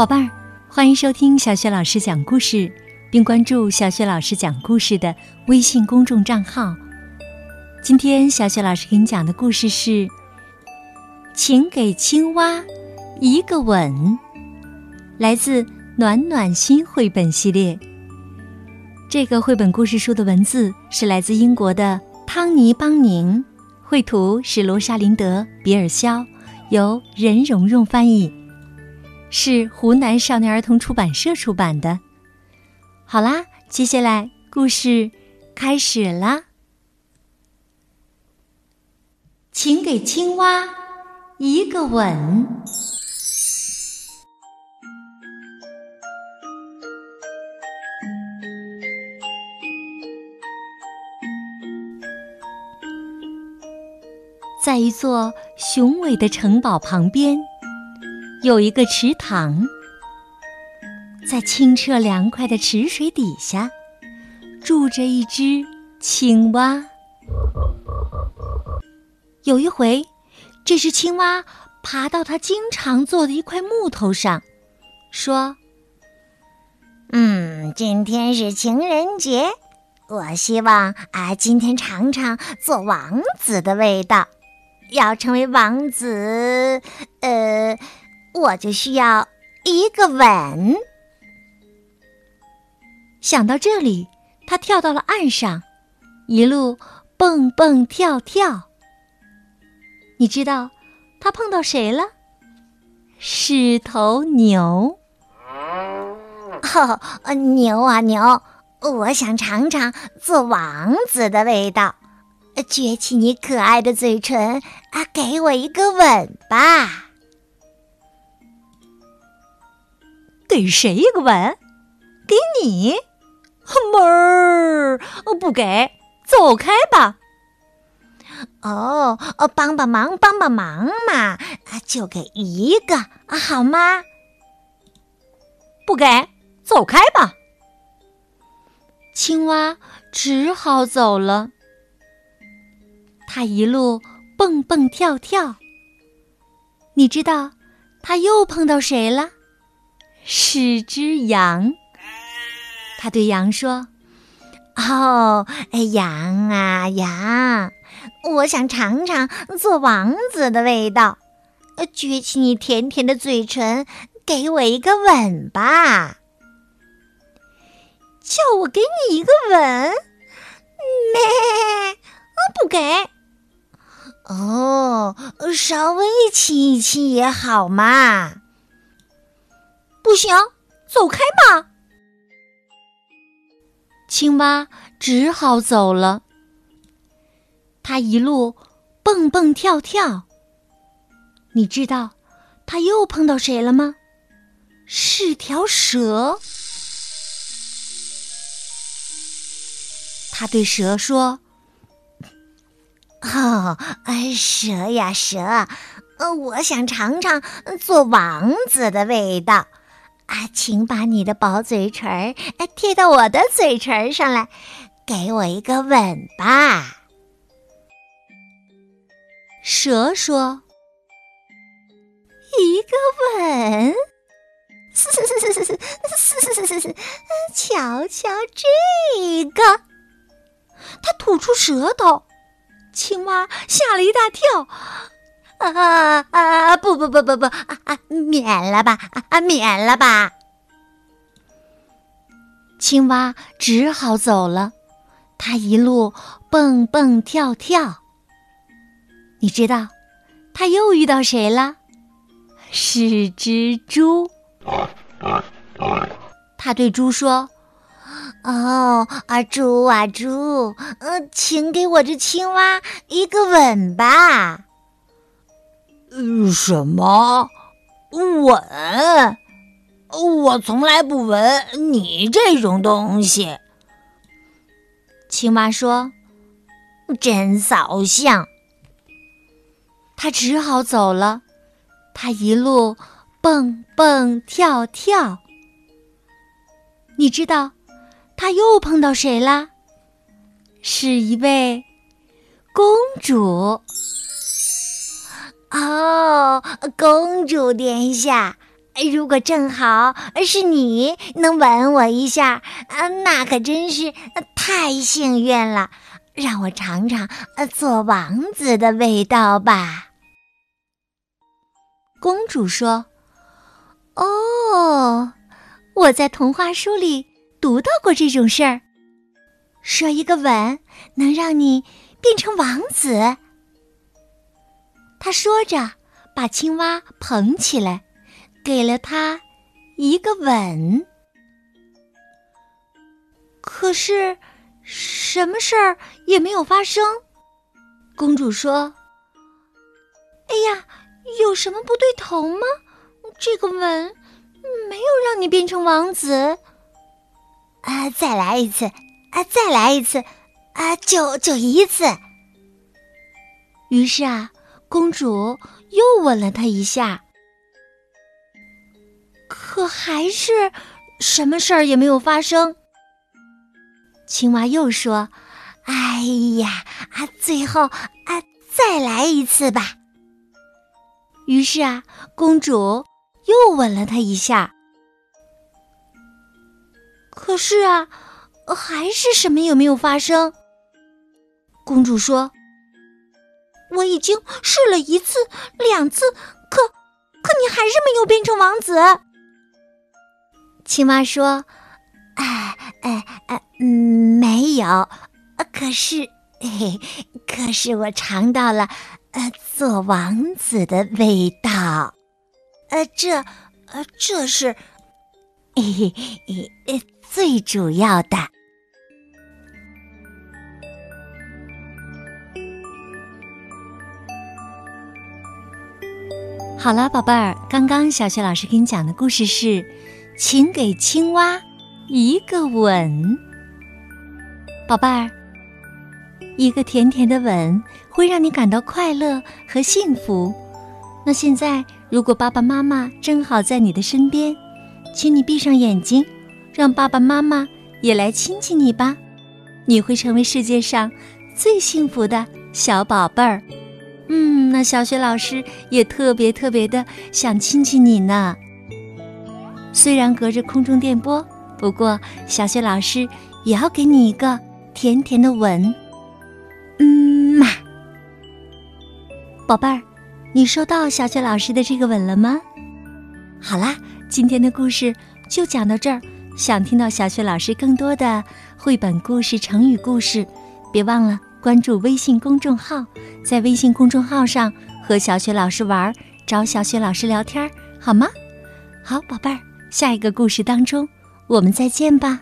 宝贝儿，欢迎收听小雪老师讲故事，并关注小雪老师讲故事的微信公众账号。今天小雪老师给你讲的故事是《请给青蛙一个吻》，来自暖暖心绘本系列。这个绘本故事书的文字是来自英国的汤尼·邦宁，绘图是罗莎琳德·比尔肖，由任蓉蓉翻译，是湖南少年儿童出版社出版的。好啦，接下来故事开始啦，请给青蛙一个吻。在一座雄伟的城堡旁边，有一个池塘。在清澈凉快的池水底下，住着一只青蛙。有一回，这只青蛙爬到它经常坐的一块木头上，说：“嗯，今天是情人节，我希望啊，今天尝尝做王子的味道。”要成为王子，呃，我就需要一个吻。想到这里，他跳到了岸上，一路蹦蹦跳跳。你知道他碰到谁了？是头牛。哦，牛啊牛，我想尝尝做王子的味道。撅起你可爱的嘴唇啊，给我一个吻吧！给谁一个吻？给你？哼门儿不给，走开吧！哦哦，帮帮忙，帮帮忙嘛！就给一个好吗？不给，走开吧！青蛙只好走了。他一路蹦蹦跳跳。你知道，他又碰到谁了？是只羊。他对羊说：“哦，哎羊啊羊，我想尝尝做王子的味道。撅起你甜甜的嘴唇，给我一个吻吧。叫我给你一个吻？咩？不给。”哦，稍微亲一亲也好嘛。不行，走开吧。青蛙只好走了。它一路蹦蹦跳跳。你知道，它又碰到谁了吗？是条蛇。它对蛇说。哦，蛇呀蛇，呃，我想尝尝做王子的味道啊，请把你的薄嘴唇儿贴到我的嘴唇上来，给我一个吻吧。蛇说：“一个吻，瞧瞧这个。”他吐出舌头。青蛙吓了一大跳，啊啊啊！不不不不不啊啊！免了吧啊啊免了吧！青蛙只好走了。它一路蹦蹦跳跳。你知道，它又遇到谁了？是只猪。它对猪说。哦，啊，猪啊猪，呃，请给我这青蛙一个吻吧。什么吻？我从来不吻你这种东西。青蛙说：“真扫兴。”他只好走了。他一路蹦蹦跳跳。你知道？他又碰到谁了？是一位公主。哦，公主殿下，如果正好是你能吻我一下，啊，那可真是太幸运了。让我尝尝做王子的味道吧。公主说：“哦，我在童话书里读到过这种事儿，说一个吻能让你变成王子。”他说着，把青蛙捧起来。给了他一个吻，可是什么事儿也没有发生。公主说：“哎呀，有什么不对头吗？这个吻没有让你变成王子。”啊，再来一次！啊，再来一次！啊，就就一次。于是啊，公主又吻了他一下。可还是什么事儿也没有发生。青蛙又说：“哎呀，啊，最后啊，再来一次吧。”于是啊，公主又吻了他一下。可是啊，还是什么也没有发生。公主说：“我已经试了一次、两次，可可你还是没有变成王子。”青蛙说：“哎哎哎，没有。可是，嘿，可是我尝到了，呃，做王子的味道。呃，这，呃，这是，嘿嘿嘿，最主要的。好了，宝贝儿，刚刚小雪老师给你讲的故事是。”请给青蛙一个吻，宝贝儿。一个甜甜的吻会让你感到快乐和幸福。那现在，如果爸爸妈妈正好在你的身边，请你闭上眼睛，让爸爸妈妈也来亲亲你吧。你会成为世界上最幸福的小宝贝儿。嗯那小雪老师也特别特别的想亲亲你呢。虽然隔着空中电波，不过小雪老师也要给你一个甜甜的吻。嗯嘛，宝贝儿，你收到小雪老师的这个吻了吗？好啦，今天的故事就讲到这儿。想听到小雪老师更多的绘本故事、成语故事，别忘了关注微信公众号，在微信公众号上和小雪老师玩，找小雪老师聊天，好吗？好，宝贝儿。下一个故事当中，我们再见吧。